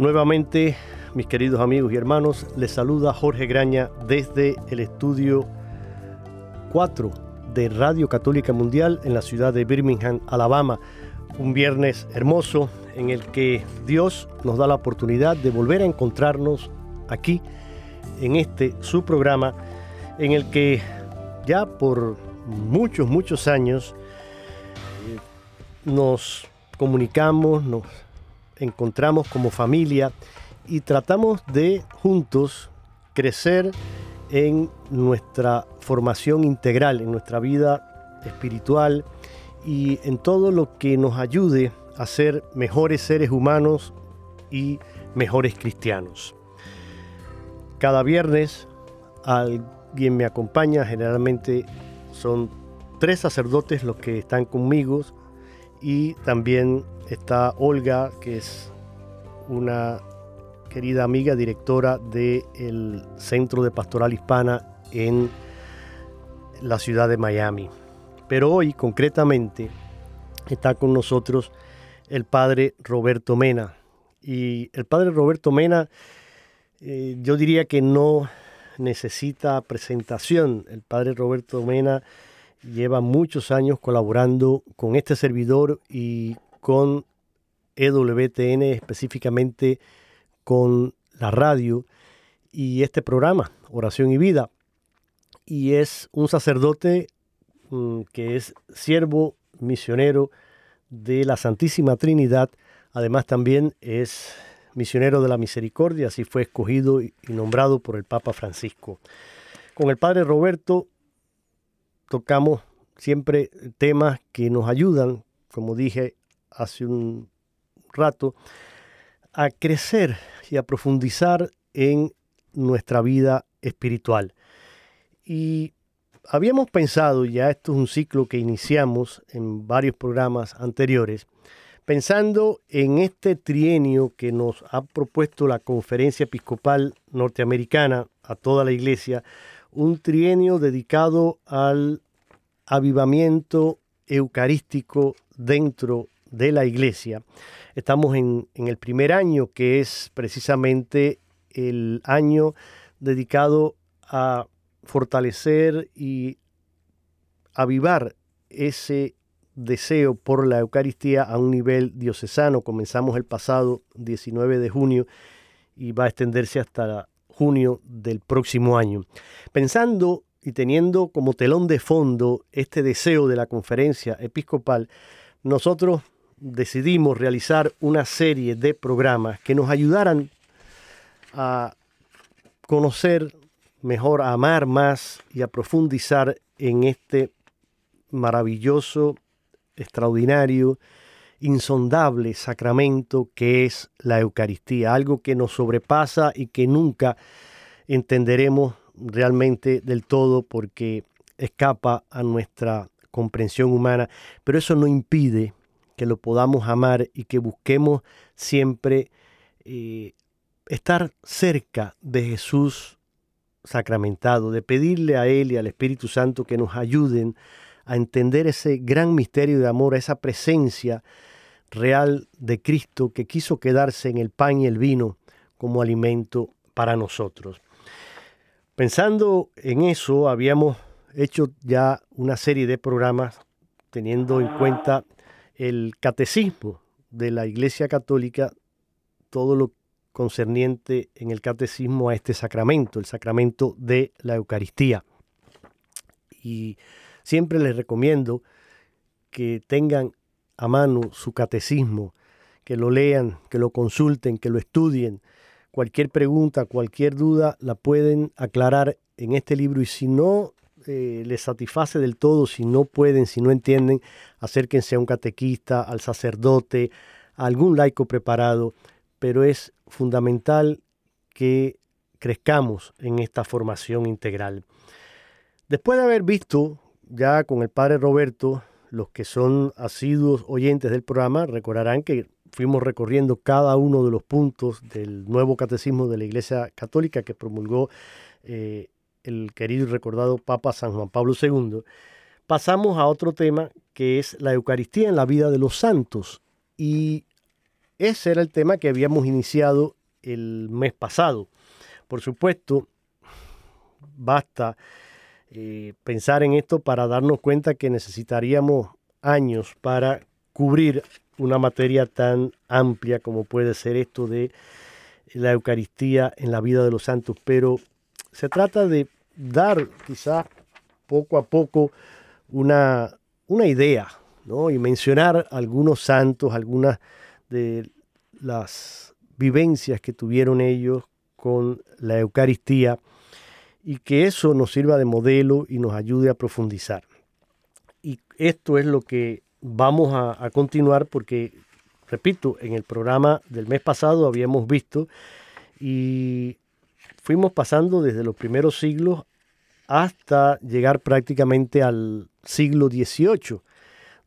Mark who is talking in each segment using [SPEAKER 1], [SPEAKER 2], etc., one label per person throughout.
[SPEAKER 1] Nuevamente, mis queridos amigos y hermanos, les saluda Jorge Graña desde el estudio 4 de Radio Católica Mundial en la ciudad de Birmingham, Alabama. Un viernes hermoso en el que Dios nos da la oportunidad de volver a encontrarnos aquí en este su programa en el que ya por muchos, muchos años eh, nos comunicamos, nos encontramos como familia y tratamos de juntos crecer en nuestra formación integral, en nuestra vida espiritual y en todo lo que nos ayude a ser mejores seres humanos y mejores cristianos. Cada viernes alguien me acompaña, generalmente son tres sacerdotes los que están conmigo y también está Olga, que es una querida amiga, directora del Centro de Pastoral Hispana en la ciudad de Miami. Pero hoy, concretamente, está con nosotros el padre Roberto Mena. Y el padre Roberto Mena, eh, yo diría que no necesita presentación. El padre Roberto Mena lleva muchos años colaborando con este servidor y con EWTN, específicamente con la radio y este programa, Oración y Vida. Y es un sacerdote mm, que es siervo misionero de la Santísima Trinidad. Además también es misionero de la misericordia, así fue escogido y nombrado por el Papa Francisco. Con el Padre Roberto tocamos siempre temas que nos ayudan, como dije hace un rato, a crecer y a profundizar en nuestra vida espiritual. Y habíamos pensado, ya esto es un ciclo que iniciamos en varios programas anteriores, pensando en este trienio que nos ha propuesto la Conferencia Episcopal Norteamericana a toda la Iglesia, un trienio dedicado al avivamiento eucarístico dentro de la iglesia. Estamos en, el primer año, que es precisamente el año dedicado a fortalecer y avivar ese deseo por la Eucaristía a un nivel diocesano. Comenzamos el pasado 19 de junio y va a extenderse hasta junio del próximo año. Pensando y teniendo como telón de fondo este deseo de la conferencia episcopal, nosotros decidimos realizar una serie de programas que nos ayudaran a conocer mejor, a amar más y a profundizar en este maravilloso, extraordinario, insondable sacramento que es la Eucaristía, algo que nos sobrepasa y que nunca entenderemos realmente del todo porque escapa a nuestra comprensión humana, pero eso no impide que lo podamos amar y que busquemos siempre eh, estar cerca de Jesús sacramentado, de pedirle a Él y al Espíritu Santo que nos ayuden a entender ese gran misterio de amor, esa presencia real de Cristo que quiso quedarse en el pan y el vino como alimento para nosotros. Pensando en eso, habíamos hecho ya una serie de programas teniendo en cuenta el catecismo de la Iglesia Católica, todo lo concerniente en el catecismo a este sacramento, el sacramento de la Eucaristía. Y siempre les recomiendo que tengan a mano su catecismo, que lo lean, que lo consulten, que lo estudien. Cualquier pregunta, cualquier duda la pueden aclarar en este libro y si no eh, les satisface del todo, si no pueden, si no entienden, acérquense a un catequista, al sacerdote, a algún laico preparado, pero es fundamental que crezcamos en esta formación integral. Después de haber visto ya con el padre Roberto los que son asiduos oyentes del programa recordarán que fuimos recorriendo cada uno de los puntos del nuevo catecismo de la Iglesia Católica que promulgó eh, el querido y recordado Papa San Juan Pablo II. Pasamos a otro tema que es la Eucaristía en la vida de los santos. Y ese era el tema que habíamos iniciado el mes pasado. Por supuesto, basta eh, pensar en esto para darnos cuenta que necesitaríamos años para cubrir una materia tan amplia como puede ser esto de la Eucaristía en la vida de los santos, pero se trata de dar quizás poco a poco una, una idea ¿no? y mencionar algunos santos, algunas de las vivencias que tuvieron ellos con la Eucaristía y que eso nos sirva de modelo y nos ayude a profundizar. Y esto es lo que vamos a, continuar porque, repito, en el programa del mes pasado habíamos visto y fuimos pasando desde los primeros siglos hasta llegar prácticamente al siglo XVIII,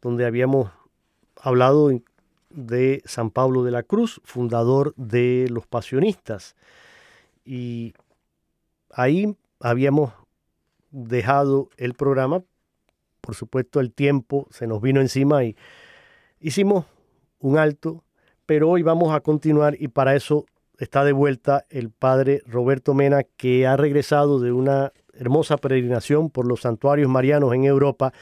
[SPEAKER 1] donde habíamos hablado de San Pablo de la Cruz, fundador de los pasionistas. Y ahí habíamos dejado el programa, por supuesto el tiempo se nos vino encima y hicimos un alto, pero hoy vamos a continuar y para eso está de vuelta el padre Roberto Mena, que ha regresado de una hermosa peregrinación por los santuarios marianos en Europa.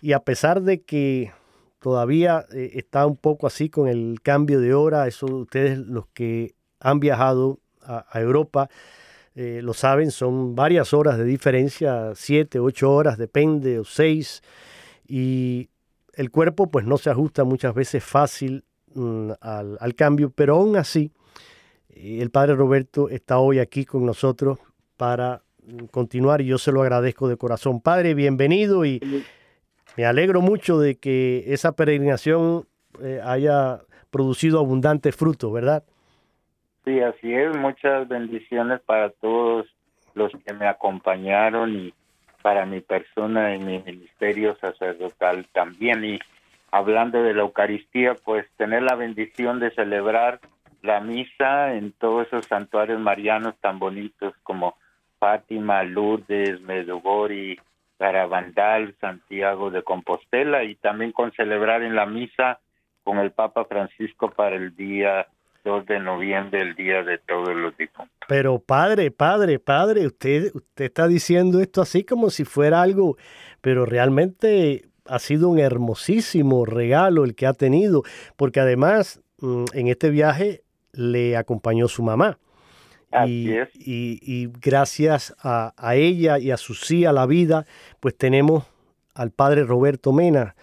[SPEAKER 1] Y a pesar de que todavía eh, está un poco así con el cambio de hora, eso ustedes los que han viajado a Europa, eh, lo saben, son varias horas de diferencia, siete, ocho horas, depende, o seis, y el cuerpo pues no se ajusta muchas veces fácil mm, al, cambio, pero aún así el Padre Roberto está hoy aquí con nosotros para mm, continuar y yo se lo agradezco de corazón. Padre, bienvenido y me alegro mucho de que esa peregrinación eh, haya producido abundantes frutos, ¿verdad?
[SPEAKER 2] Sí, así es. Muchas bendiciones para todos los que me acompañaron y para mi persona y mi ministerio sacerdotal también. Y hablando de la Eucaristía, pues tener la bendición de celebrar la misa en todos esos santuarios marianos tan bonitos como Fátima, Lourdes, Medugori, Garabandal, Santiago de Compostela y también con celebrar en la misa con el Papa Francisco para el día 2 de noviembre, el Día de Todos los Difuntos.
[SPEAKER 1] Pero padre, padre, padre, usted, usted está diciendo esto así como si fuera algo, pero realmente ha sido un hermosísimo regalo el que ha tenido, porque además mm, en este viaje le acompañó su mamá.
[SPEAKER 2] Así y, es.
[SPEAKER 1] y, gracias a, ella y a su sí a la vida, pues tenemos al padre Roberto Mena.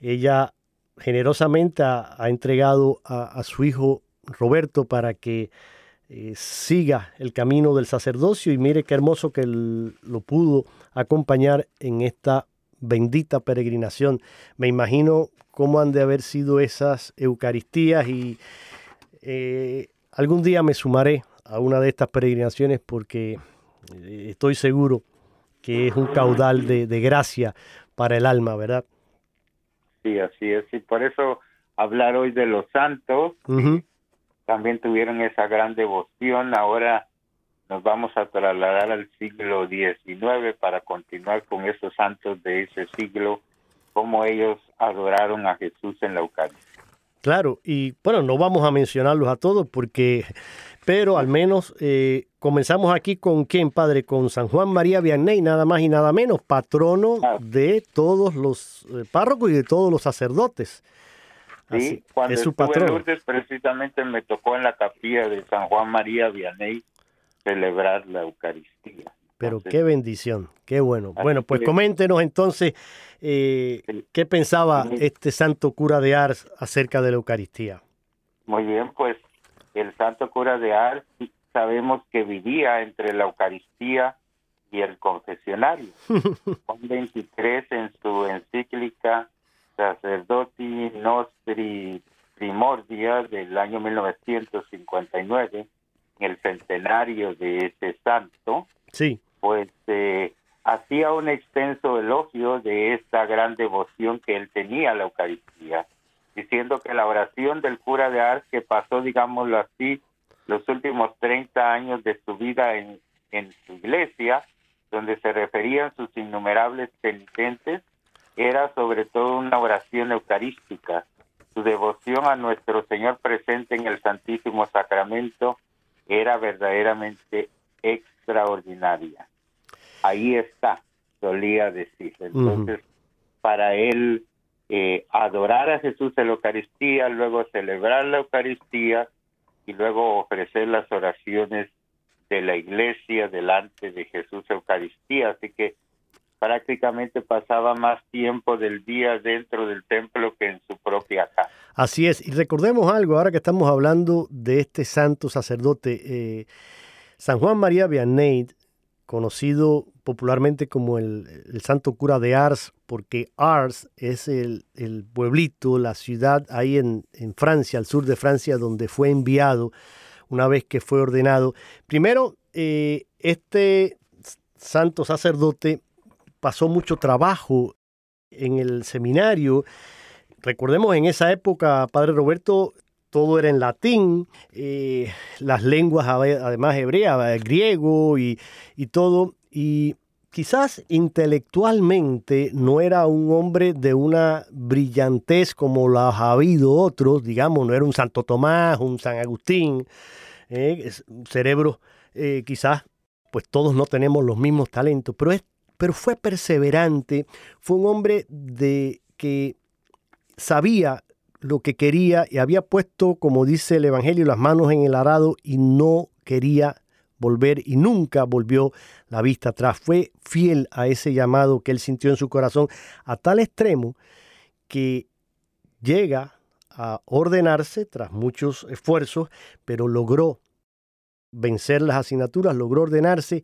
[SPEAKER 1] Ella generosamente ha, entregado a, su hijo Roberto para que eh, siga el camino del sacerdocio y mire qué hermoso que lo pudo acompañar en esta bendita peregrinación. Me imagino cómo han de haber sido esas Eucaristías y eh, algún día me sumaré a una de estas peregrinaciones porque eh, estoy seguro que es un caudal de, gracia para el alma, ¿verdad?
[SPEAKER 2] Sí, así es. Y por eso hablar hoy de los santos, también tuvieron esa gran devoción. Ahora nos vamos a trasladar al siglo XIX para continuar con esos santos de ese siglo, como ellos adoraron a Jesús en la Eucaristía.
[SPEAKER 1] Claro, y bueno, no vamos a mencionarlos a todos porque, pero al menos eh, comenzamos aquí con quién, padre, con San Juan María Vianney, nada más y nada menos, patrono de todos los eh, párrocos y de todos los sacerdotes.
[SPEAKER 2] Sí, cuando es su estuve en Lourdes, precisamente me tocó en la capilla de San Juan María Vianney celebrar la Eucaristía.
[SPEAKER 1] Pero qué bendición, qué bueno. Bueno, pues coméntenos entonces eh, qué pensaba este santo cura de Ars acerca de la Eucaristía.
[SPEAKER 2] Muy bien, pues el santo cura de Ars sabemos que vivía entre la Eucaristía y el confesionario. Juan 23 en su encíclica Sacerdoti Nostri Primordia del año 1959 en el centenario de ese santo,
[SPEAKER 1] sí.
[SPEAKER 2] Pues eh, hacía un extenso elogio de esta gran devoción que él tenía a la Eucaristía, diciendo que la oración del cura de Ars, que pasó, digámoslo así, los últimos 30 años de su vida en, en su iglesia, donde se referían sus innumerables penitentes, era sobre todo una oración eucarística. Su devoción a nuestro Señor presente en el Santísimo Sacramento era verdaderamente extraordinaria. Ahí está, solía decir. Entonces, para él, eh, adorar a Jesús en la Eucaristía, luego celebrar la Eucaristía y luego ofrecer las oraciones de la iglesia delante de Jesús Eucaristía. Así que prácticamente pasaba más tiempo del día dentro del templo que en su propia casa.
[SPEAKER 1] Así es, y recordemos algo, ahora que estamos hablando de este santo sacerdote, eh, San Juan María Vianney, conocido popularmente como el, santo cura de Ars, porque Ars es el, pueblito, la ciudad ahí en, Francia, al sur de Francia, donde fue enviado una vez que fue ordenado. Primero, eh, este santo sacerdote pasó mucho trabajo en el seminario. Recordemos, en esa época, Padre Roberto, todo era en latín, eh, las lenguas además hebreas, griego y, y todo. Y quizás intelectualmente no era un hombre de una brillantez como la ha habido otros, digamos, no era un Santo Tomás, un San Agustín, eh, cerebro, eh, quizás, pues todos no tenemos los mismos talentos, pero es pero fue perseverante, fue un hombre de que sabía lo que quería y había puesto, como dice el Evangelio, las manos en el arado y no quería volver y nunca volvió la vista atrás. Fue fiel a ese llamado que él sintió en su corazón a tal extremo que llega a ordenarse tras muchos esfuerzos, pero logró vencer las asignaturas, logró ordenarse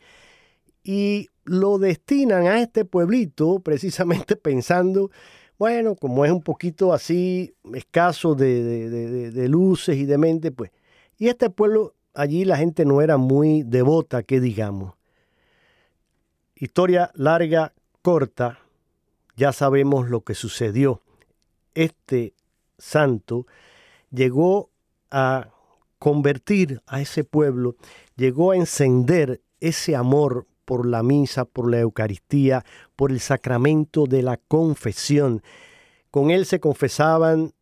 [SPEAKER 1] y lo destinan a este pueblito precisamente pensando, bueno, como es un poquito así escaso de, luces y de mente, pues, y este pueblo, allí la gente no era muy devota, que digamos. Historia larga, corta, ya sabemos lo que sucedió. Este santo llegó a convertir a ese pueblo, llegó a encender ese amor por la misa, por la Eucaristía, por el sacramento de la confesión. Con él se confesaban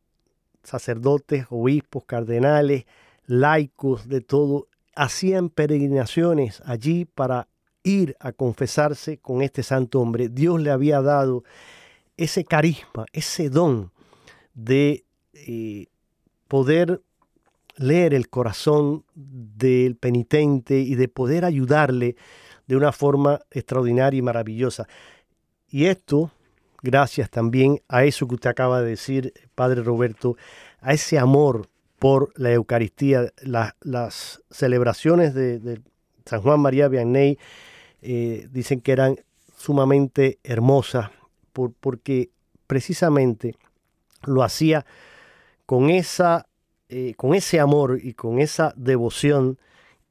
[SPEAKER 1] sacerdotes, obispos, cardenales, laicos, de todo. Hacían peregrinaciones allí para ir a confesarse con este santo hombre. Dios le había dado ese carisma, ese don de eh, poder leer el corazón del penitente y de poder ayudarle de una forma extraordinaria y maravillosa. Y esto, gracias también a eso que usted acaba de decir, Padre Roberto, a ese amor por la Eucaristía, las celebraciones de, San Juan María Vianney eh, dicen que eran sumamente hermosas por, porque precisamente lo hacía con, esa, eh, con ese amor y con esa devoción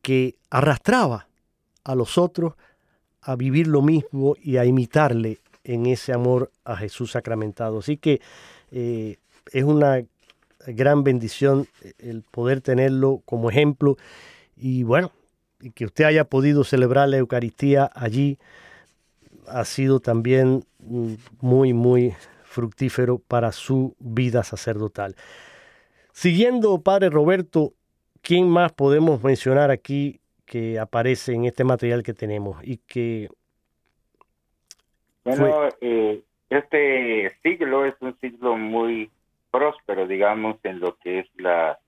[SPEAKER 1] que arrastraba a los otros a vivir lo mismo y a imitarle en ese amor a Jesús sacramentado. Así que eh, es una gran bendición el poder tenerlo como ejemplo y bueno, que usted haya podido celebrar la Eucaristía allí ha sido también mm, muy, muy fructífero para su vida sacerdotal. Siguiendo, Padre Roberto, ¿quién más podemos mencionar aquí que aparece en este material que tenemos y que...
[SPEAKER 2] Bueno, eh, este siglo es un siglo muy próspero, digamos, en lo que es la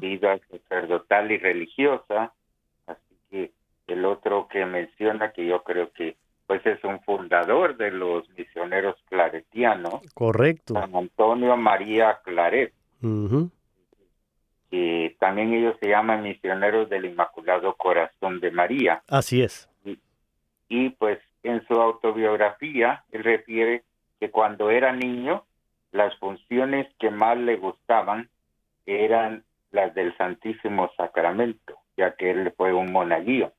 [SPEAKER 2] vida sacerdotal y religiosa. Así que el otro que menciona, que yo creo que pues es un fundador de los misioneros claretianos.
[SPEAKER 1] Correcto.
[SPEAKER 2] San Antonio María Claret que también ellos se llaman misioneros del Inmaculado Corazón de María.
[SPEAKER 1] Así es.
[SPEAKER 2] Y, pues en su autobiografía él refiere que cuando era niño las funciones que más le gustaban eran las del Santísimo Sacramento, ya que él fue un monaguillo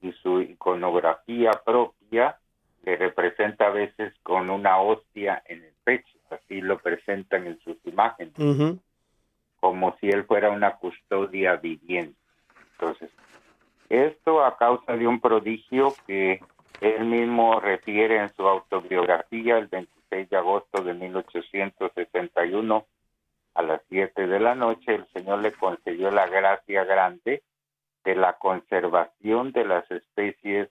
[SPEAKER 2] y su iconografía propia le representa a veces con una hostia en el pecho, así lo presentan en sus imágenes como si él fuera una custodia viviente. Entonces, esto a causa de un prodigio que él mismo refiere en su autobiografía el 26 de agosto de 1861 a las 7 de la noche, el Señor le concedió la gracia grande de la conservación de las especies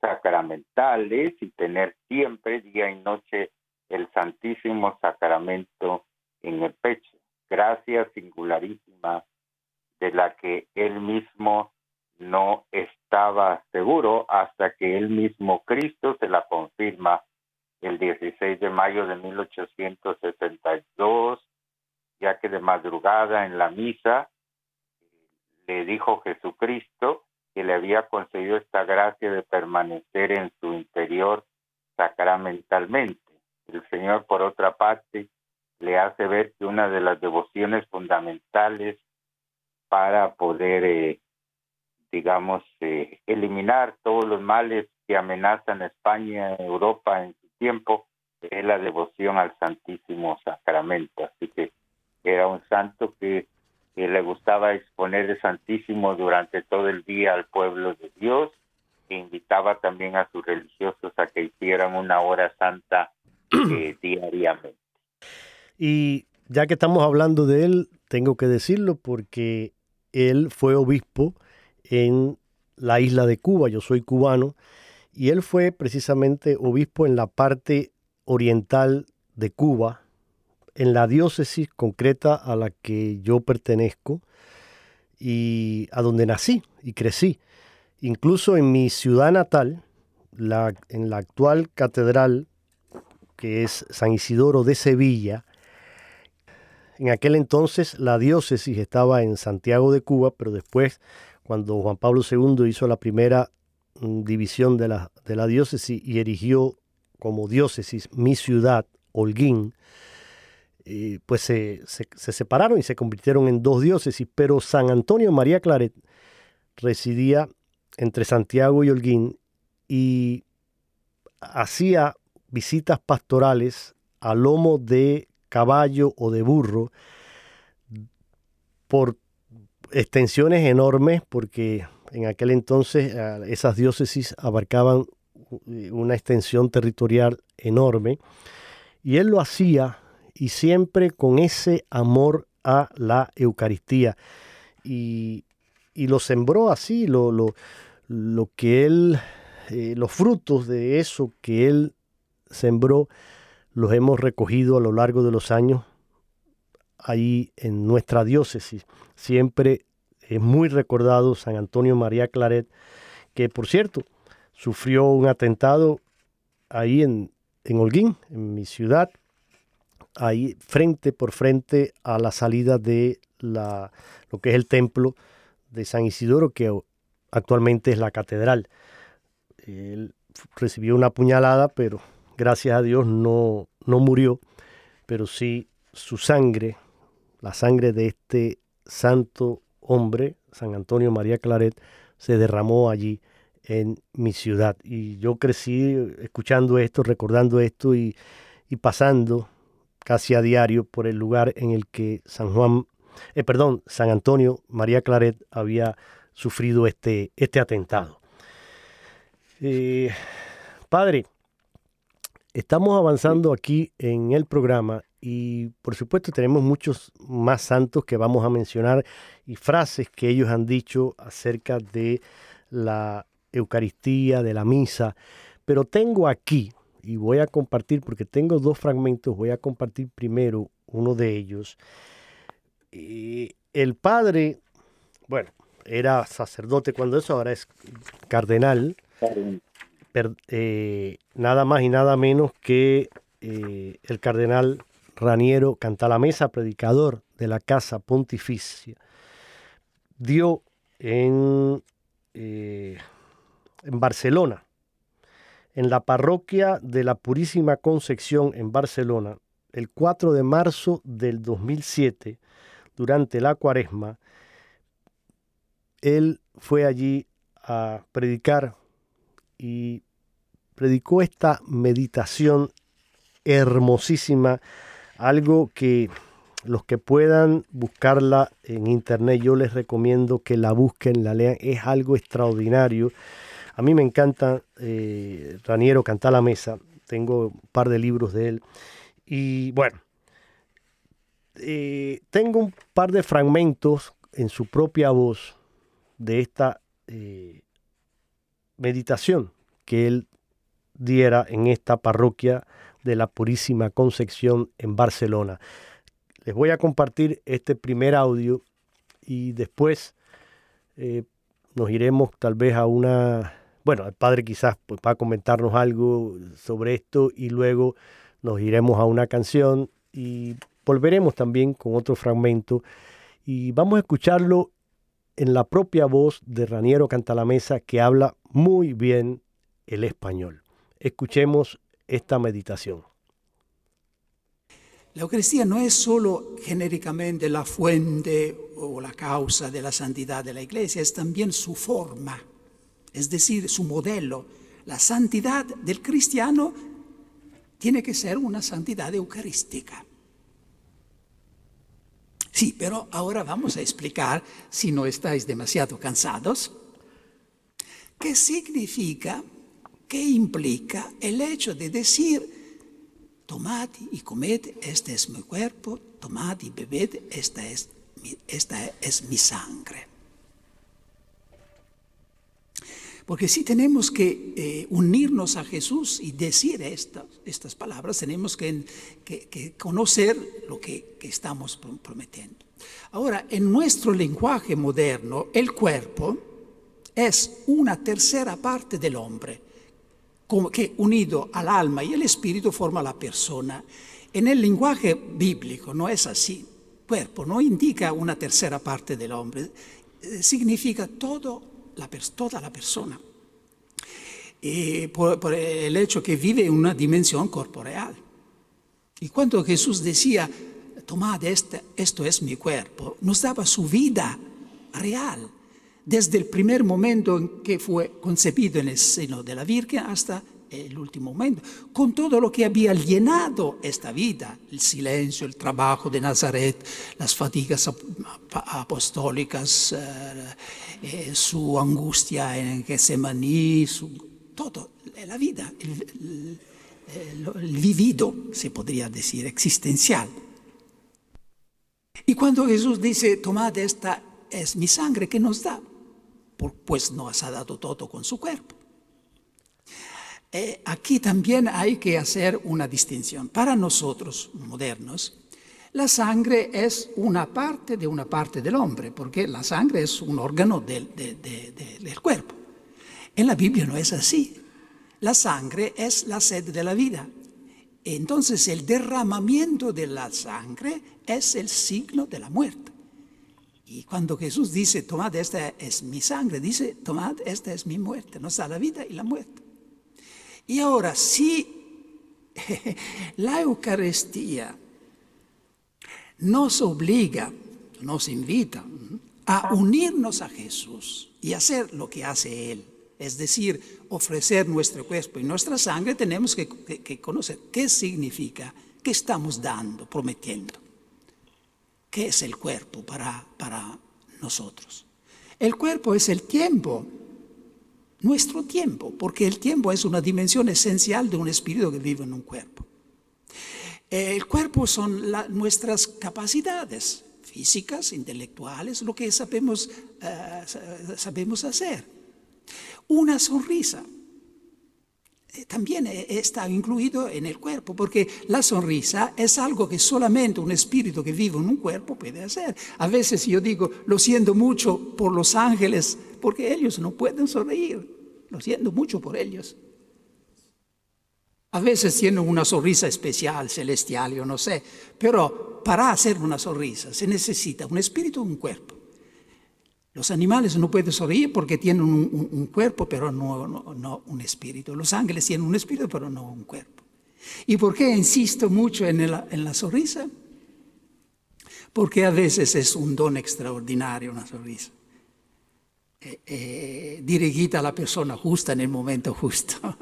[SPEAKER 2] sacramentales y tener siempre día y noche el Santísimo Sacramento en el pecho. Gracia singularísima de la que él mismo no estaba seguro hasta que él mismo Cristo se la confirma el 16 de mayo de 1862, ya que de madrugada en la misa le dijo Jesucristo que le había concedido esta gracia de permanecer en su interior sacramentalmente. El Señor, por otra parte, le hace ver que una de las devociones fundamentales para poder, eh, digamos, eh, eliminar todos los males que amenazan a España, Europa en tiempo, es la devoción al Santísimo Sacramento. Así que era un santo que, que le gustaba exponer el Santísimo durante todo el día al pueblo de Dios e invitaba también a sus religiosos a que hicieran una hora santa eh, diariamente.
[SPEAKER 1] Y ya que estamos hablando de él, tengo que decirlo porque él fue obispo en la isla de Cuba, yo soy cubano, y él fue precisamente obispo en la parte oriental de Cuba, en la diócesis concreta a la que yo pertenezco y a donde nací y crecí. Incluso en mi ciudad natal, en la actual catedral, que es San Isidoro de Sevilla, en aquel entonces la diócesis estaba en Santiago de Cuba, pero después, cuando Juan Pablo II hizo la primera división de la, de la diócesis y erigió como diócesis mi ciudad, Holguín, eh, pues se, separaron y se convirtieron en dos diócesis, pero San Antonio María Claret residía entre Santiago y Holguín y hacía visitas pastorales a lomo de caballo o de burro por extensiones enormes, porque en aquel entonces esas diócesis abarcaban una extensión territorial enorme, y él lo hacía y siempre con ese amor a la Eucaristía. Y, lo sembró así, lo, lo, lo que él, eh, los frutos de eso que él sembró, los hemos recogido a lo largo de los años ahí en nuestra diócesis. Siempre es muy recordado San Antonio María Claret, que por cierto sufrió un atentado ahí en, en Holguín, en mi ciudad, ahí frente por frente a la salida de la, lo que es el templo de San Isidoro, que actualmente es la catedral. Él recibió una puñalada, pero gracias a Dios no, no murió, pero sí su sangre, la sangre de este santo hombre, San Antonio María Claret, se derramó allí en mi ciudad. Y yo crecí escuchando esto, recordando esto y, y pasando casi a diario por el lugar en el que San Juan, eh, perdón, San Antonio María Claret había sufrido este, este atentado. Eh, padre, estamos avanzando aquí en el programa y por supuesto tenemos muchos más santos que vamos a mencionar y frases que ellos han dicho acerca de la Eucaristía, de la misa, pero tengo aquí, y voy a compartir, porque tengo dos fragmentos, voy a compartir primero uno de ellos. el padre, bueno, era sacerdote cuando eso, ahora es cardenal, eh, nada más y nada menos que eh, el cardenal Raniero Cantalamesa, predicador de la Casa Pontificia, dio en, eh, en Barcelona, en la parroquia de la Purísima Concepción en Barcelona, el 4 de marzo del 2007, durante la cuaresma, él fue allí a predicar y predicó esta meditación hermosísima, algo que los que puedan buscarla en internet, yo les recomiendo que la busquen, la lean, es algo extraordinario. A mí me encanta eh, Raniero Cantar la Mesa, tengo un par de libros de él. Y bueno, eh, tengo un par de fragmentos en su propia voz de esta eh, meditación que él diera en esta parroquia de la Purísima Concepción en Barcelona. Les voy a compartir este primer audio y después eh, nos iremos tal vez a una, bueno, el padre quizás pues, va a comentarnos algo sobre esto y luego nos iremos a una canción y volveremos también con otro fragmento y vamos a escucharlo en la propia voz de Raniero Cantalamesa que habla muy bien el español. Escuchemos esta meditación.
[SPEAKER 3] La Eucaristía no es solo genéricamente la fuente o la causa de la santidad de la Iglesia, es también su forma, es decir, su modelo. La santidad del cristiano tiene que ser una santidad eucarística. Sí, pero ahora vamos a explicar, si no estáis demasiado cansados, qué significa, qué implica el hecho de decir tomad y comed, este es mi cuerpo, tomad y bebed, esta es mi, esta sangre. Porque si tenemos que eh, unirnos a Jesús y decir estas, estas palabras, tenemos que, conocer lo que, que estamos prometiendo. Ahora, en nuestro lenguaje moderno, el cuerpo es una tercera parte del hombre que unido al alma y el espíritu forma la persona. En el lenguaje bíblico no es así. Cuerpo no indica una tercera parte del hombre, eh, significa todo la, toda la persona. Por, el hecho que vive en una dimensión corporeal. Y cuando Jesús decía, tomad este, esto es mi cuerpo, nos daba su vida real desde el primer momento en que fue concebido en el seno de la Virgen hasta el último momento, con todo lo que había llenado esta vida, el silencio, el trabajo de Nazaret, las fatigas apostólicas, eh, eh, su angustia en Getsemaní, su, todo, la vida, el, el vivido, se podría decir, existencial. Y cuando Jesús dice, tomad esta, es mi sangre que nos da, pues nos ha dado todo con su cuerpo. Eh, aquí también hay que hacer una distinción. Para nosotros, modernos, la sangre es una parte de una parte del hombre, porque la sangre es un órgano del, del cuerpo. En la Biblia no es así. La sangre es la sed de la vida. Entonces el derramamiento de la sangre es el signo de la muerte. Y cuando Jesús dice, tomad, esta es mi sangre, dice, tomad, esta es mi muerte, nos da la vida y la muerte. Y ahora, si la Eucaristía nos obliga, nos invita a unirnos a Jesús y hacer lo que hace Él, es decir, ofrecer nuestro cuerpo y nuestra sangre, tenemos que, que conocer qué significa, qué estamos dando, prometiendo. ¿Qué es el cuerpo para, para nosotros? El cuerpo es el tiempo, nuestro tiempo, porque el tiempo es una dimensión esencial de un espíritu que vive en un cuerpo. El cuerpo son nuestras capacidades físicas, intelectuales, lo que sabemos, eh, sabemos hacer. Una sonrisa también e, está incluido en el cuerpo, porque la sonrisa es algo que solamente un espíritu que vive en un cuerpo puede hacer. A veces yo digo, lo siento mucho por los ángeles, porque ellos no pueden sonreír. Lo siento mucho por ellos. A veces tienen una sonrisa especial, celestial, yo no sé, pero para hacer una sonrisa se necesita un espíritu y un cuerpo. Los animales no pueden sonreír porque tienen un, cuerpo, pero no, un espíritu. Los ángeles tienen un espíritu, pero no un cuerpo. ¿Y por qué insisto mucho en, la sonrisa? Porque a veces es un don extraordinario una sonrisa. Eh, eh, dirigida a la persona justa en el momento justo.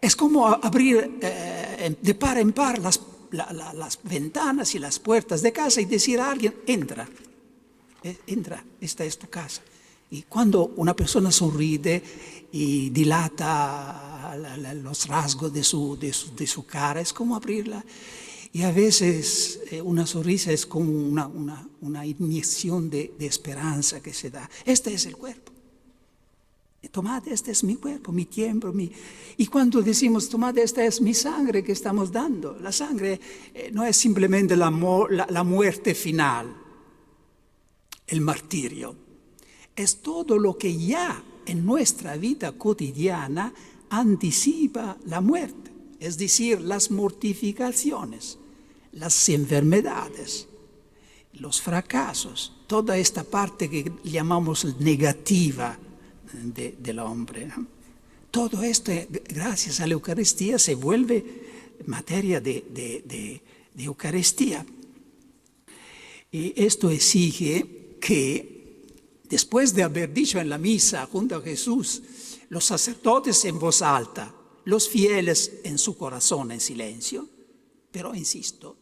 [SPEAKER 3] Es como abrir eh, de par en par las, las ventanas y las puertas de casa y decir a alguien, entra, entra, esta es tu casa. Y cuando una persona sonríe y dilata los rasgos de su, de su, cara, es como abrirla. Y a veces eh, una sonrisa es como una, una, una inyección de, de, esperanza que se da. Este es el cuerpo. Tomad, este es mi cuerpo, mi tiempo. Mi... Y cuando decimos, tomad, esta es mi sangre que estamos dando, la sangre eh, no es simplemente la, la, la muerte final, el martirio, es todo lo que ya en nuestra vida cotidiana anticipa la muerte, es decir, las mortificaciones, las enfermedades, los fracasos, toda esta parte que llamamos negativa del hombre. Todo esto, gracias a la Eucaristía, se vuelve materia de, de Eucaristía. Y esto exige que después de haber dicho en la misa junto a Jesús, los sacerdotes en voz alta, los fieles en su corazón en silencio, pero insisto,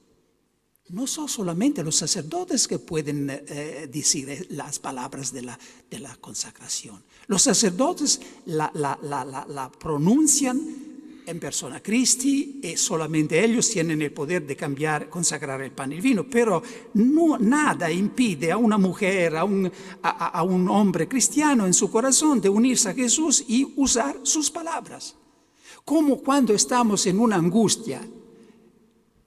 [SPEAKER 3] no son solamente los sacerdotes que pueden eh, decir las palabras de la, de la consagración. Los sacerdotes la, la, la pronuncian en persona Cristi y solamente ellos tienen el poder de cambiar, consagrar el pan y el vino, pero nada impide a una mujer, a un, a, un hombre cristiano en su corazón de unirse a Jesús y usar sus palabras. Como cuando estamos en una angustia,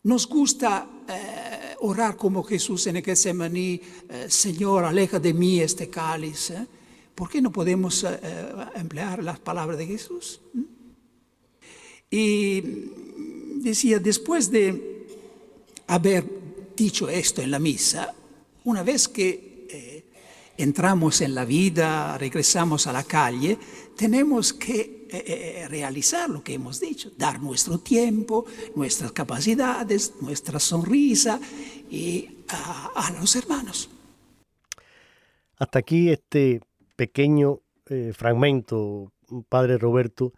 [SPEAKER 3] nos gusta eh, orar como Jesús en el Getsemaní, eh, Señor, aleja de mí este cáliz. ¿eh? ¿Por qué no podemos emplear las palabras de Jesús? ¿Mm? Y decía, después de haber dicho esto en la misa, una vez que eh, entramos en la vida, regresamos a la calle, tenemos que eh, eh, realizar lo que hemos dicho, dar nuestro tiempo, nuestras capacidades, nuestra sonrisa y a, a los hermanos.
[SPEAKER 1] Hasta aquí este pequeño fragmento, Padre Roberto,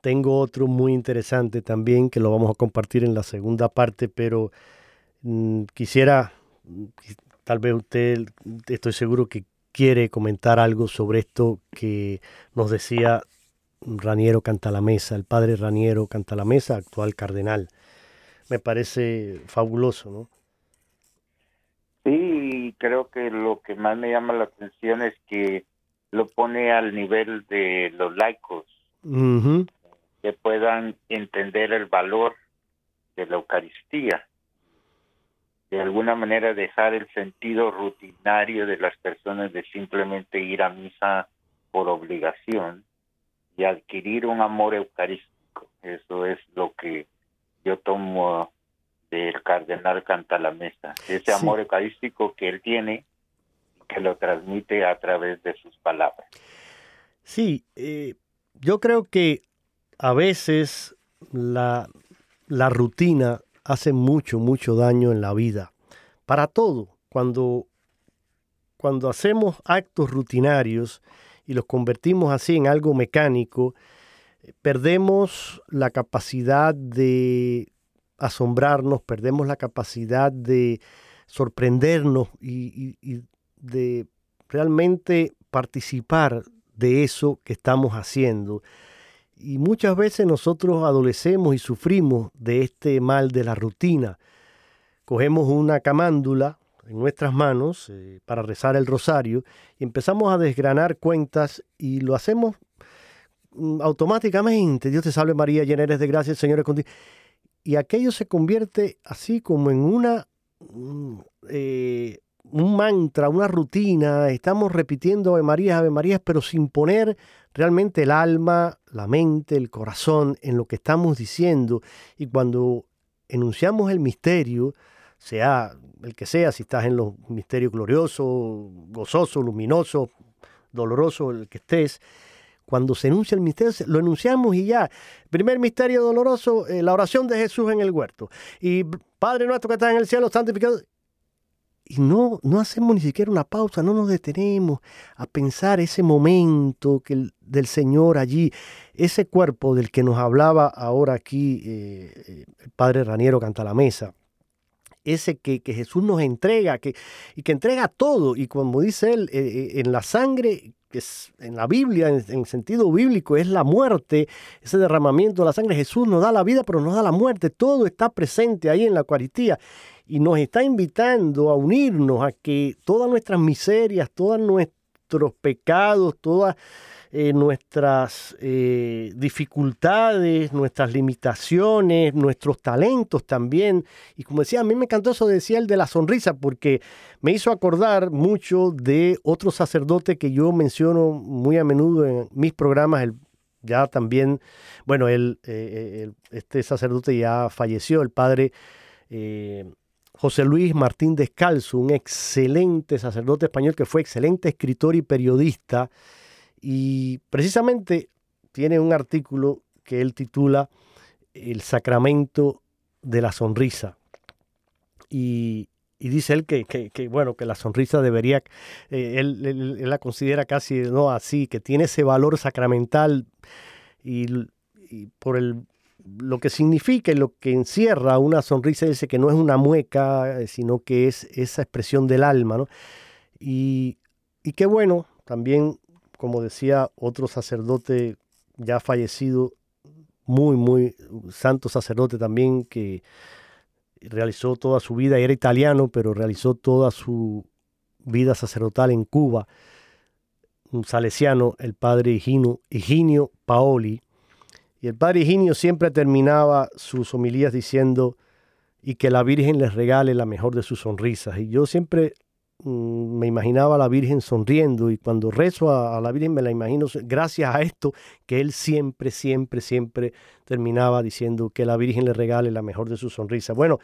[SPEAKER 1] tengo otro muy interesante también que lo vamos a compartir en la segunda parte, pero mm, quisiera, tal vez usted, estoy seguro que quiere comentar algo sobre esto que nos decía Raniero Cantalamesa, el padre Raniero Cantalamesa, actual cardenal. Me parece fabuloso, ¿no?
[SPEAKER 2] Sí, creo que lo que más me llama la atención es que lo pone al nivel de los laicos que puedan entender el valor de la Eucaristía, de alguna manera dejar el sentido rutinario de las personas de simplemente ir a misa por obligación y adquirir un amor eucarístico. Eso es lo que yo tomo del cardenal Cantalamesa, ese amor eucarístico que él tiene que lo transmite a través de sus palabras.
[SPEAKER 1] Sí, eh, yo creo que a veces la, rutina hace mucho, mucho daño en la vida. Para todo, cuando, cuando hacemos actos rutinarios y los convertimos así en algo mecánico, perdemos la capacidad de asombrarnos, perdemos la capacidad de sorprendernos y, de realmente participar de eso que estamos haciendo. Y muchas veces nosotros adolecemos y sufrimos de este mal de la rutina. Cogemos una camándula en nuestras manos eh, para rezar el rosario y empezamos a desgranar cuentas y lo hacemos mm, automáticamente. Dios te salve María, llena eres de gracia, el Señor es contigo. Y aquello se convierte así como en una mm, eh, un mantra, una rutina, estamos repitiendo Ave María, Ave María, pero sin poner realmente el alma, la mente, el corazón en lo que estamos diciendo. Y cuando enunciamos el misterio, sea el que sea, si estás en los misterios gloriosos, gozoso, luminoso, doloroso, el que estés, cuando se enuncia el misterio, lo enunciamos y ya. Primer misterio doloroso, eh, la oración de Jesús en el huerto. Y Padre nuestro que estás en el cielo, santificado y no, no hacemos ni siquiera una pausa, no nos detenemos a pensar ese momento que del Señor allí, ese cuerpo del que nos hablaba ahora aquí eh, eh, el Padre Raniero canta la mesa, ese que, Jesús nos entrega que, y que entrega todo, y como dice él, eh, en la sangre que es en la Biblia, en, en, sentido bíblico, es la muerte, ese derramamiento de la sangre. Jesús nos da la vida, pero nos da la muerte. Todo está presente ahí en la Eucaristía y nos está invitando a unirnos a que todas nuestras miserias, todos nuestros pecados, todas eh, nuestras eh, dificultades, nuestras limitaciones, nuestros talentos también. Y como decía, a mí me encantó eso, decía el de la sonrisa, porque me hizo acordar mucho de otro sacerdote que yo menciono muy a menudo en mis programas, el ya también, bueno, él, eh, este sacerdote ya falleció, el padre José Luis Martín Descalzo, un excelente sacerdote español que fue excelente escritor y periodista, y precisamente tiene un artículo que él titula El sacramento de la sonrisa. Y, dice él que, bueno, que la sonrisa debería, eh, él, la considera casi no así, que tiene ese valor sacramental y por el lo que significa y lo que encierra una sonrisa dice que no es una mueca, eh, sino que es esa expresión del alma. ¿no? Y, y qué bueno, también, como decía otro sacerdote ya fallecido, muy, muy santo sacerdote también, que realizó toda su vida, era italiano, pero realizó toda su vida sacerdotal en Cuba, un salesiano, el padre Higinio, Higinio Paoli, y el padre Higinio siempre terminaba sus homilías diciendo, y que la Virgen les regale la mejor de sus sonrisas. Y yo siempre mm, me imaginaba a la Virgen sonriendo y cuando rezo a, la Virgen me la imagino gracias a esto que él siempre, siempre, siempre terminaba diciendo que la Virgen le regale la mejor de sus sonrisas. Bueno,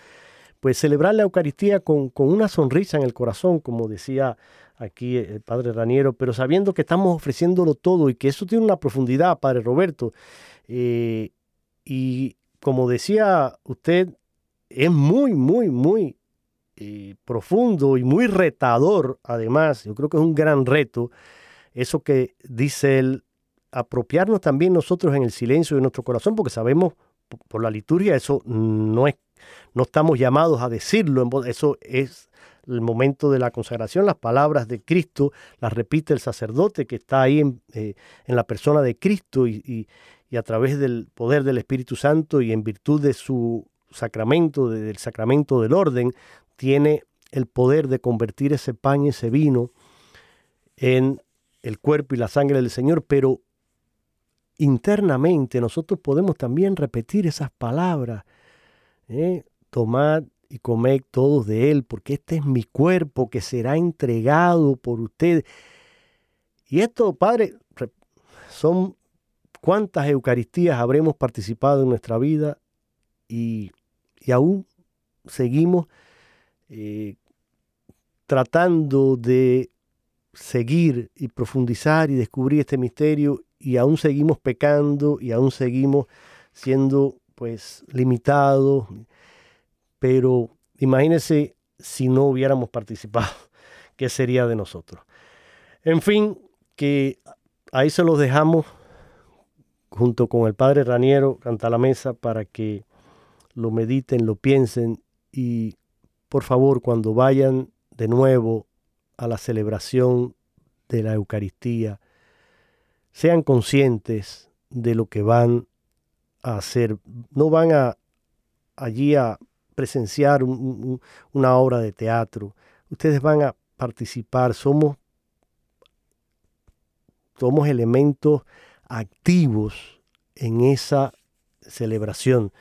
[SPEAKER 1] pues celebrar la Eucaristía con, con una sonrisa en el corazón, como decía aquí el Padre Raniero, pero sabiendo que estamos ofreciéndolo todo y que eso tiene una profundidad, Padre Roberto. Eh, y como decía usted, es muy, muy, muy eh, profundo y muy retador, además, yo creo que es un gran reto, eso que dice él, apropiarnos también nosotros en el silencio de nuestro corazón, porque sabemos por la liturgia, eso no es, no estamos llamados a decirlo, eso es el momento de la consagración, las palabras de Cristo las repite el sacerdote que está ahí en, eh, la persona de Cristo y, y a través del poder del Espíritu Santo y en virtud de su sacramento, del sacramento del orden, tiene el poder de convertir ese pan y ese vino en el cuerpo y la sangre del Señor, pero internamente nosotros podemos también repetir esas palabras. ¿eh? Tomad y comed todos de él, porque este es mi cuerpo que será entregado por ustedes. Y esto, Padre, son cuántas Eucaristías habremos participado en nuestra vida y, aún seguimos eh, tratando de seguir y profundizar y descubrir este misterio y aún seguimos pecando y aún seguimos siendo pues limitados, pero imagínense si no hubiéramos participado, ¿qué sería de nosotros? En fin, que ahí se los dejamos junto con el padre Raniero canta la mesa para que lo mediten, lo piensen y por favor cuando vayan de nuevo a la celebración de la Eucaristía, sean conscientes de lo que van a hacer. No van a allí a presenciar una obra de teatro. Ustedes van a participar. Somos, somos elementos activos en esa celebración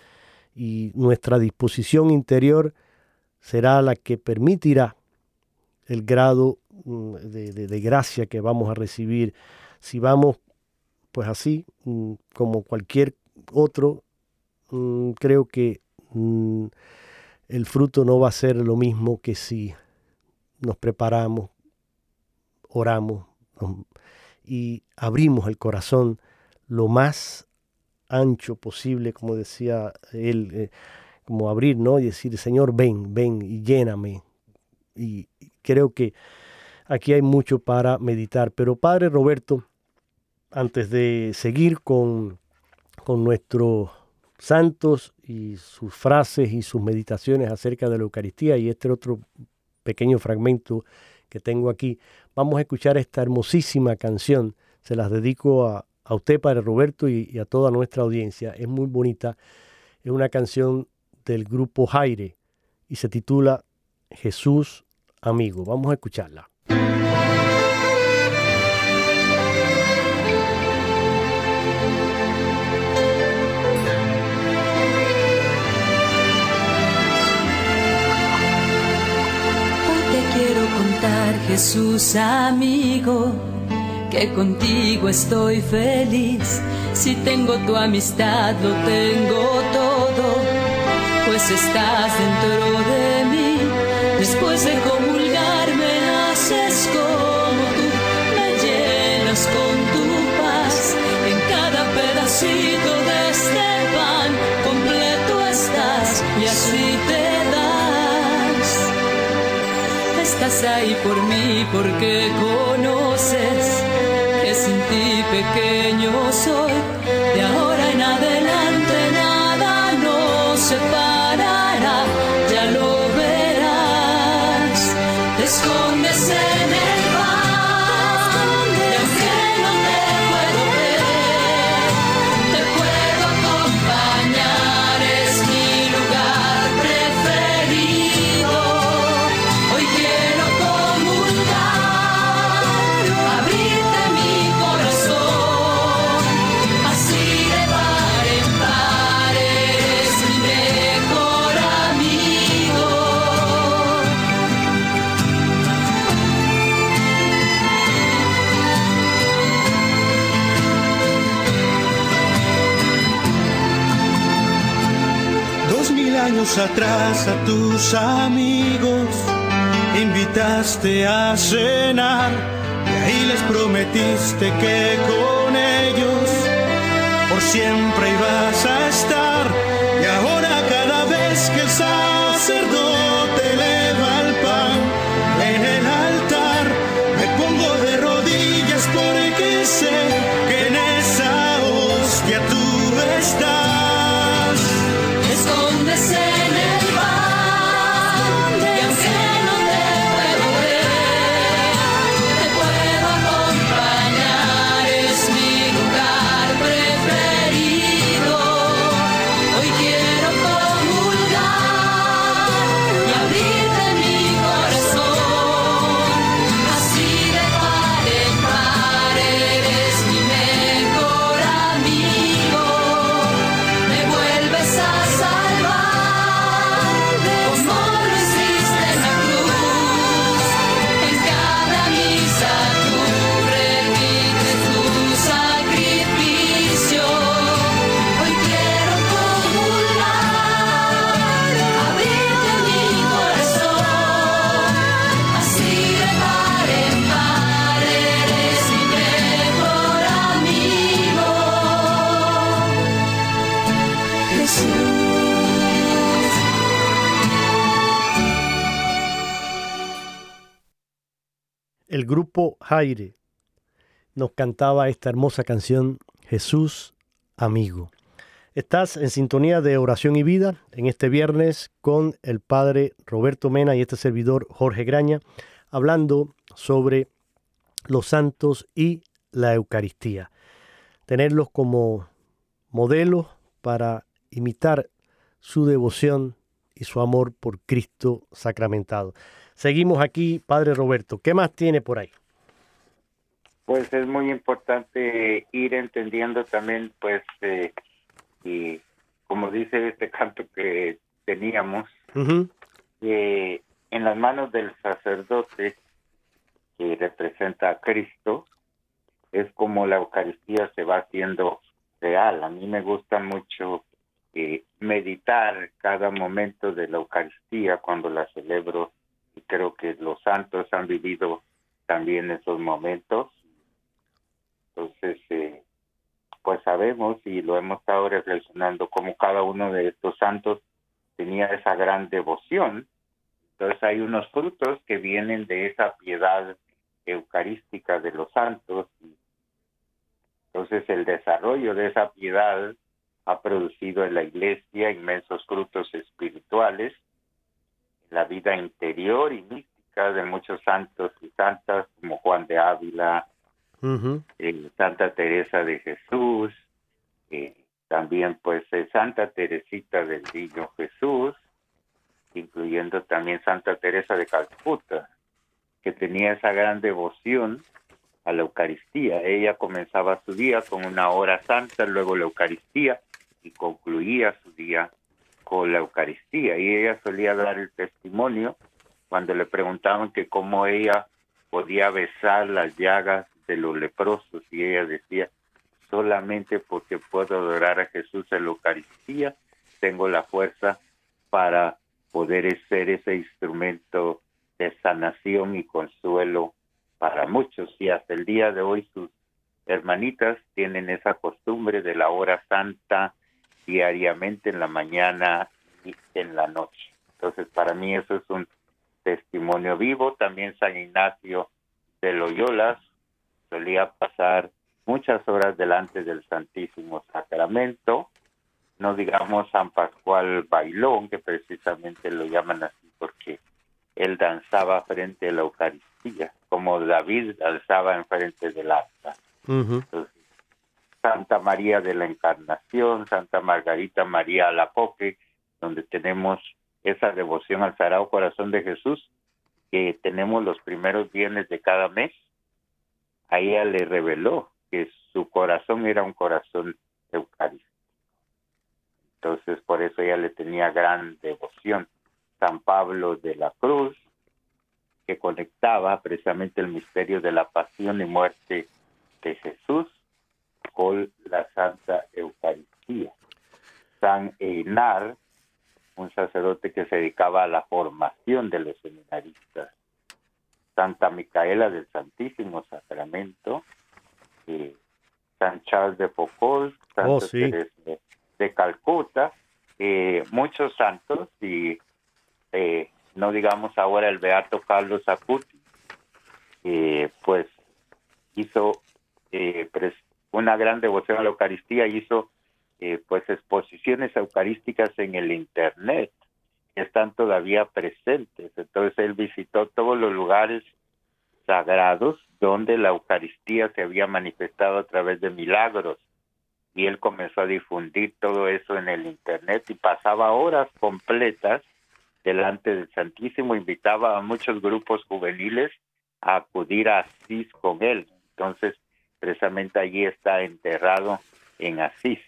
[SPEAKER 1] y nuestra disposición interior será la que permitirá el grado mm, de, gracia que vamos a recibir. Si vamos pues así, mm, como cualquier otro, mm, creo que el fruto no va a ser lo mismo que si nos preparamos, oramos y abrimos el corazón lo más ancho posible, como decía él, eh, como abrir, ¿no? Y decir, Señor, ven, ven y lléname. Y creo que aquí hay mucho para meditar. Pero Padre Roberto, antes de seguir con, con nuestros santos y sus frases y sus meditaciones acerca de la Eucaristía y este otro pequeño fragmento que tengo aquí, vamos a escuchar esta hermosísima canción. Se las dedico a, a usted, Padre Roberto, y, a toda nuestra audiencia. Es muy bonita. Es una canción del grupo Jaire y se titula Jesús Amigo. Vamos a escucharla.
[SPEAKER 4] Jesús amigo que contigo estoy feliz. Si tengo tu amistad, lo tengo todo, pues estás dentro de mí. Después de comulgar Estás ahí por mí porque conoces sin ti pequeño soy, de ahora en adelante nada nos separará,
[SPEAKER 5] atrás a tus amigos invitaste a cenar y ahí les prometiste que con ellos por siempre ibas a
[SPEAKER 1] grupo Jaire nos cantaba esta hermosa canción Jesús amigo. Estás en sintonía de oración y vida en este viernes con el padre Roberto Mena y este servidor Jorge Graña, hablando sobre los santos y la Eucaristía. Tenerlos como modelos para imitar su devoción y su amor por Cristo sacramentado. Seguimos aquí, Padre Roberto. ¿Qué más tiene por ahí?
[SPEAKER 2] Pues es muy importante ir entendiendo también, pues, eh, y como dice este canto que teníamos, eh, en las manos del sacerdote que representa a Cristo, es como la Eucaristía se va haciendo real. A mí me gusta mucho eh, meditar cada momento de la Eucaristía cuando la celebro y creo que los santos han vivido también esos momentos. Entonces, eh, pues sabemos y lo hemos estado reflexionando como cada uno de estos santos tenía esa gran devoción. Entonces hay unos frutos que vienen de esa piedad eucarística de los santos. Entonces el desarrollo de esa piedad ha producido en la iglesia inmensos frutos espirituales, la vida interior y mística de muchos santos y santas como Juan de Ávila, eh, Santa Teresa de Jesús, eh, también pues eh, Santa Teresita del Niño Jesús, incluyendo también Santa Teresa de Calcuta, que tenía esa gran devoción a la Eucaristía. Ella comenzaba su día con una hora santa, luego la Eucaristía y concluía su día la Eucaristía. Y ella solía dar el testimonio cuando le preguntaban que cómo ella podía besar las llagas de los leprosos y ella decía, solamente porque puedo adorar a Jesús en la Eucaristía, tengo la fuerza para poder ser ese instrumento de sanación y consuelo para muchos. Y hasta el día de hoy sus hermanitas tienen esa costumbre de la hora santa diariamente en la mañana y en la noche. Entonces, para mí eso es un testimonio vivo. También San Ignacio de Loyola solía pasar muchas horas delante del Santísimo Sacramento, no digamos San Pascual Bailón, que precisamente lo llaman así porque él danzaba frente a la Eucaristía, como David danzaba enfrente del altar. Santa María de la Encarnación, Santa Margarita María Alacoque, donde tenemos esa devoción al Sagrado Corazón de Jesús, que tenemos los primeros viernes de cada mes, a ella le reveló que su corazón era un corazón eucarístico. Entonces, por eso ella le tenía gran devoción. San Pablo de la Cruz, que conectaba precisamente el misterio de la pasión y muerte de Jesús con la Santa Eucaristía. San Einar, un sacerdote que se dedicaba a la formación de los seminaristas. Santa Micaela del Santísimo Sacramento, eh, San Charles de Foucault, Santa oh, de, Calcuta, eh, muchos santos y eh, no digamos ahora el Beato Carlos Acuti, pues hizo una gran devoción a la Eucaristía, hizo pues exposiciones eucarísticas en el Internet están todavía presentes. Entonces él visitó todos los lugares sagrados donde la Eucaristía se había manifestado a través de milagros y él comenzó a difundir todo eso en el Internet y pasaba horas completas delante del Santísimo, invitaba a muchos grupos juveniles a acudir a Asís con él. Entonces, precisamente allí está enterrado en Asís.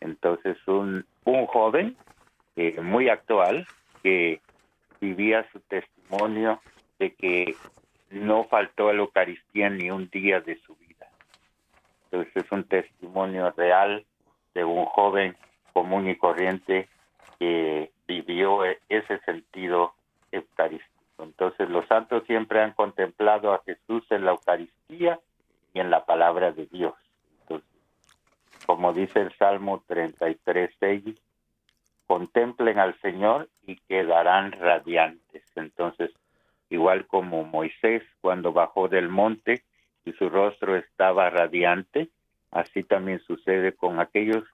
[SPEAKER 2] Entonces, un, un joven eh, muy actual que vivía su testimonio de que no faltó a la Eucaristía ni un día de su vida. Entonces es un testimonio real de un joven común y corriente que vivió e-, ese sentido eucarístico. Entonces los santos siempre han contemplado a Jesús en la Eucaristía y en la palabra de Dios. Como dice el Salmo 33, 6, contemplen al Señor y quedarán radiantes. Entonces, igual como Moisés cuando bajó del monte y su rostro estaba radiante, así también sucede con aquellos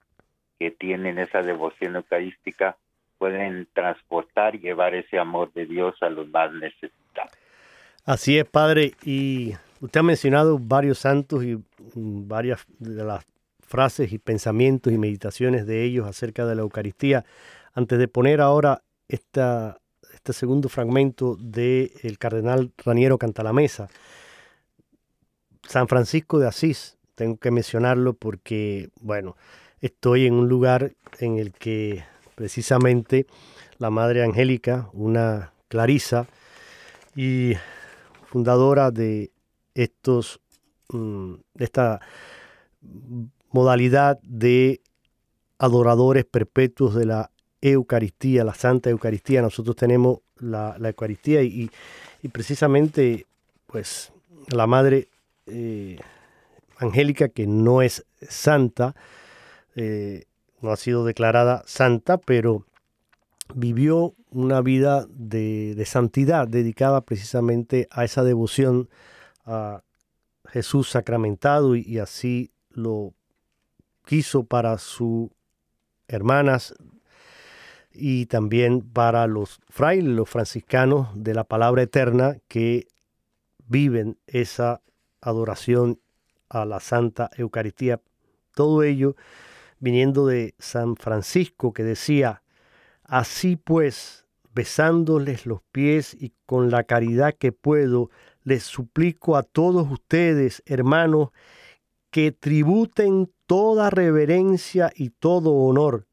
[SPEAKER 2] que tienen esa devoción eucarística, pueden transportar llevar ese amor de Dios a los más necesitados.
[SPEAKER 1] Así es, Padre, y usted ha mencionado varios santos y mm, varias de las frases y pensamientos y meditaciones de ellos acerca de la Eucaristía. Antes de poner ahora esta, este segundo fragmento del cardenal Raniero Cantalamesa, San Francisco de Asís, tengo que mencionarlo porque, bueno, estoy en un lugar en el que precisamente la Madre Angélica, una clarisa y fundadora de estos, mm, esta modalidad de adoradores perpetuos de la Eucaristía, la Santa Eucaristía. Nosotros tenemos la, Eucaristía y, precisamente pues la Madre eh, Angélica, que no es santa, eh, no ha sido declarada santa, pero vivió una vida de, de, santidad dedicada precisamente a esa devoción a Jesús sacramentado y, así lo quiso para sus hermanas y también para los frailes, los franciscanos de la palabra eterna que viven esa adoración a la Santa Eucaristía. Todo ello viniendo de San Francisco que decía, así pues, besándoles los pies y con la caridad que puedo, les suplico a todos ustedes, hermanos, que tributen toda reverencia y todo honor,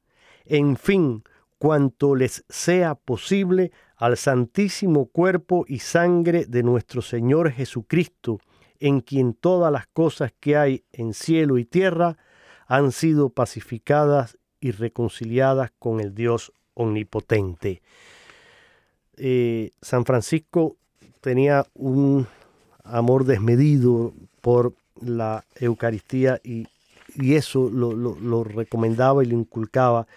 [SPEAKER 1] en fin, cuanto les sea posible al santísimo cuerpo y sangre de nuestro Señor Jesucristo, en quien todas las cosas que hay en cielo y tierra han sido pacificadas y reconciliadas con el Dios omnipotente. Eh, San Francisco tenía un amor desmedido por la Eucaristía y, eso lo, recomendaba y lo inculcaba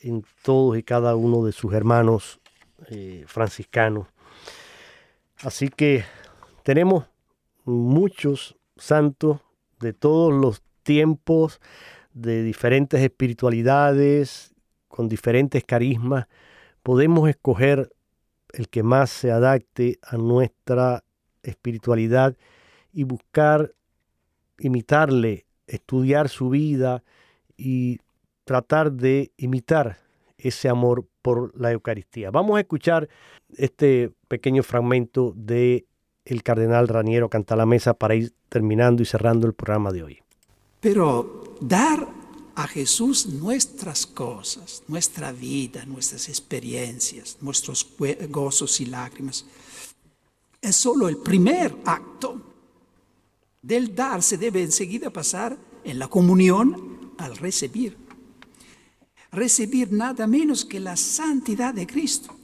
[SPEAKER 1] en todos y cada uno de sus hermanos eh, franciscanos. Así que tenemos muchos santos de todos los tiempos, de diferentes espiritualidades, con diferentes carismas. Podemos escoger el que más se adapte a nuestra espiritualidad y buscar imitarle, estudiar su vida y tratar de imitar ese amor por la Eucaristía. Vamos a escuchar este pequeño fragmento de el cardenal Raniero Cantalamesa para ir terminando y cerrando el programa de hoy.
[SPEAKER 3] Pero dar a Jesús nuestras cosas, nuestra vida, nuestras experiencias, nuestros gozos y lágrimas, es solo el primer acto del dar se debe enseguida pasar en la comunión al recibir. Recibir nada menos que la santidad de Cristo.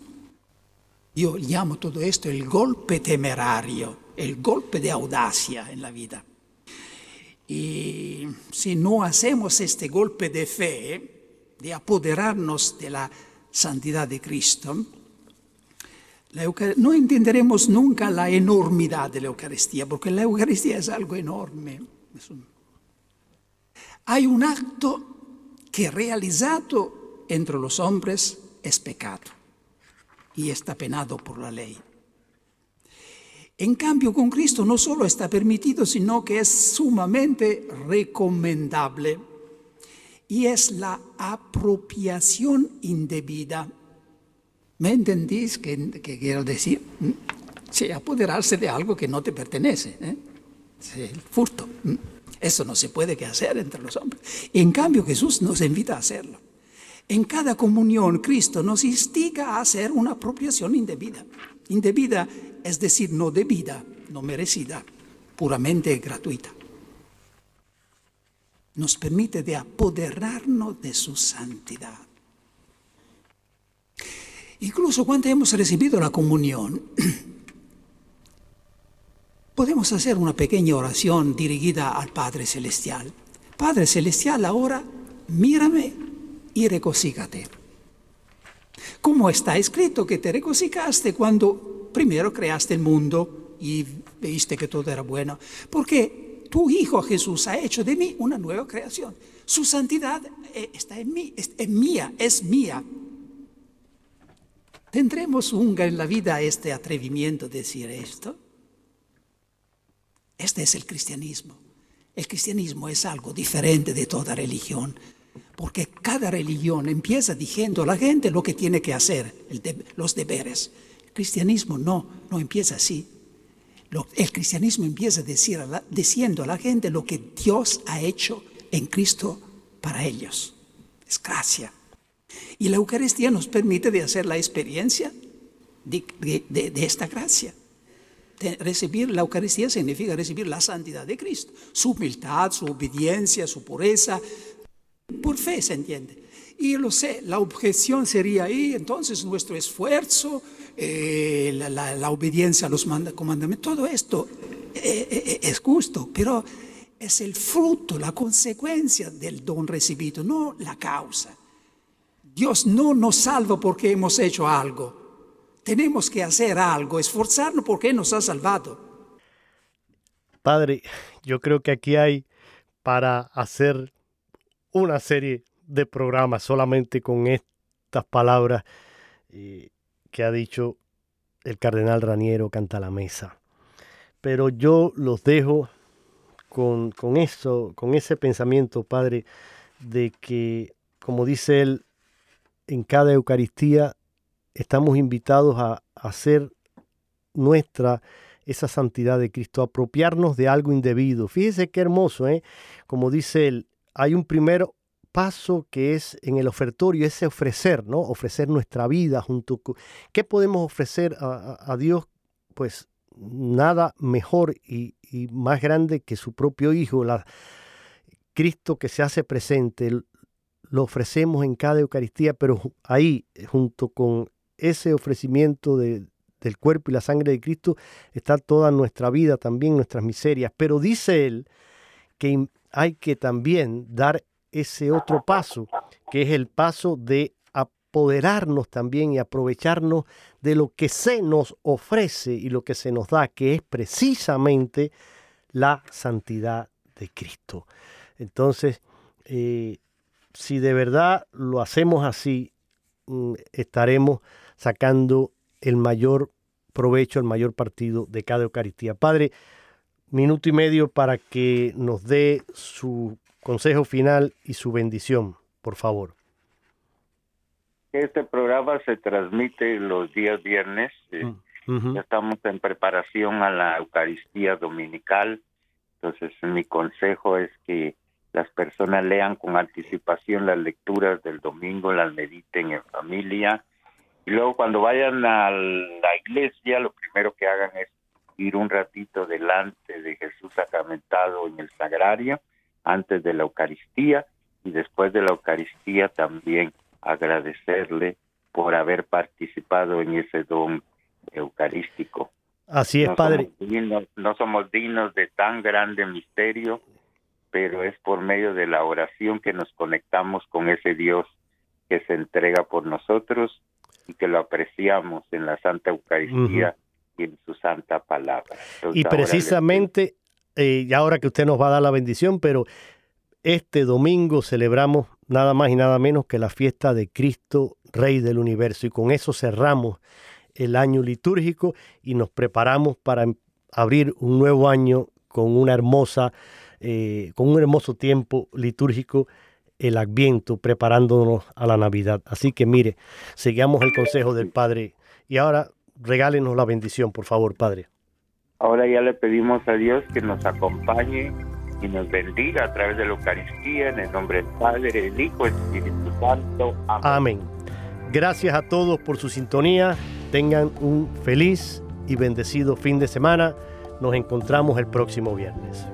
[SPEAKER 3] Yo llamo todo esto el golpe temerario, el golpe de audacia en la vida. Y si no hacemos este golpe de fe, de apoderarnos de la santidad de Cristo, no entenderemos nunca la enormidad de la Eucaristía, porque la Eucaristía es algo enorme. Hay un acto que realizado entre los hombres es pecado y está penado por la ley. En cambio, con Cristo no solo está permitido, sino que es sumamente recomendable y es la apropiación indebida ¿Me entendís qué, quiero decir? ¿Mm? Sí, apoderarse de algo que no te pertenece. ¿eh? el furto. Eso no se puede que hacer entre los hombres. En cambio, Jesús nos invita a hacerlo. En cada comunión, Cristo nos instiga a hacer una apropiación indebida. Indebida es decir, no debida, no merecida, puramente gratuita. Nos permite de apoderarnos de su santidad. Incluso cuando hemos recibido la comunión, podemos hacer una pequeña oración dirigida al Padre Celestial. Padre Celestial, ahora mírame y recocícate. Como está escrito que te regocijaste cuando primero creaste el mundo y viste que todo era bueno. Porque tu Hijo Jesús ha hecho de mí una nueva creación. Su santidad eh, está en mí, es, mía, es mía. ¿Tendremos un en la vida este atrevimiento de decir esto? Este es el cristianismo. El cristianismo es algo diferente de toda religión, porque cada religión empieza diciendo a la gente lo que tiene que hacer, los deberes. Cristianismo no, no empieza así. el cristianismo empieza decir diciendo a la gente lo que Dios ha hecho en Cristo para ellos. Es gracia. Y la Eucaristía nos permite de hacer la experiencia de esta gracia recibir la Eucaristía significa recibir la santidad de Cristo, su humildad, su obediencia, su pureza. Por fe se entiende. Y lo sé, la objeción sería ahí, entonces nuestro esfuerzo, eh, la, obediencia a los comandamientos, todo esto eh, eh, es justo, pero es el fruto, la consecuencia del don recibido, no la causa. Dios no nos salva porque hemos hecho algo. Tenemos que hacer algo, esforzarnos porque nos ha salvado.
[SPEAKER 1] Padre, yo creo que aquí hay para hacer una serie de programas solamente con estas palabras eh, que ha dicho el cardenal Raniero Canta la Mesa. Pero yo los dejo con, con eso, con ese pensamiento, Padre, de que, como dice él, en cada Eucaristía estamos invitados a, hacer nuestra esa santidad de Cristo, apropiarnos de algo indebido. Fíjese qué hermoso, ¿eh? Como dice él, hay un primer paso que es en el ofertorio, ese ofrecer, ¿no? Ofrecer nuestra vida junto. ¿Qué podemos ofrecer a, Dios? Pues nada mejor y, más grande que su propio Hijo, la, Cristo que se hace presente, lo ofrecemos en cada Eucaristía, pero ahí, junto con ese ofrecimiento de, del cuerpo y la sangre de Cristo está toda nuestra vida, también nuestras miserias. Pero dice él que hay que también dar ese otro paso, que es el paso de apoderarnos también y aprovecharnos de lo que se nos ofrece y lo que se nos da, que es precisamente la santidad de Cristo. Entonces, eh, si de verdad lo hacemos así, mm, estaremos sacando el mayor provecho, el mayor partido de cada Eucaristía. Padre, minuto y medio para que nos dé su consejo final y su bendición, por favor.
[SPEAKER 2] Este programa se transmite los días viernes. Eh, mm, ya estamos en preparación a la Eucaristía Dominical. Entonces, mi consejo es que las personas lean con anticipación las lecturas del domingo, las mediten en familia y luego cuando vayan a la iglesia, lo primero que hagan es ir un ratito delante de Jesús sacramentado en el sagrario, antes de la Eucaristía, y después de la Eucaristía también agradecerle por haber participado en ese don eucarístico.
[SPEAKER 1] Así es, Padre.
[SPEAKER 2] no somos dignos de tan grande misterio, pero es por medio de la oración que nos conectamos con ese Dios que se entrega por nosotros y que lo apreciamos en la Santa Eucaristía y en su Santa Palabra.
[SPEAKER 1] y precisamente, eh, y ahora que usted nos va a dar la bendición, pero este domingo celebramos nada más y nada menos que la fiesta de Cristo, Rey del Universo, y con eso cerramos el año litúrgico y nos preparamos para abrir un nuevo año con una hermosa, eh, con un hermoso tiempo litúrgico el Adviento, preparándonos a la Navidad. Así que mire, sigamos el consejo del Padre y ahora regálenos la bendición, por favor, Padre.
[SPEAKER 2] Ahora ya le pedimos a Dios que nos acompañe y nos bendiga a través de la Eucaristía, en el nombre del Padre, del Hijo del Espíritu Santo.
[SPEAKER 1] Amén. Amén. Gracias a todos por su sintonía. Tengan un feliz y bendecido fin de semana. Nos encontramos el próximo viernes.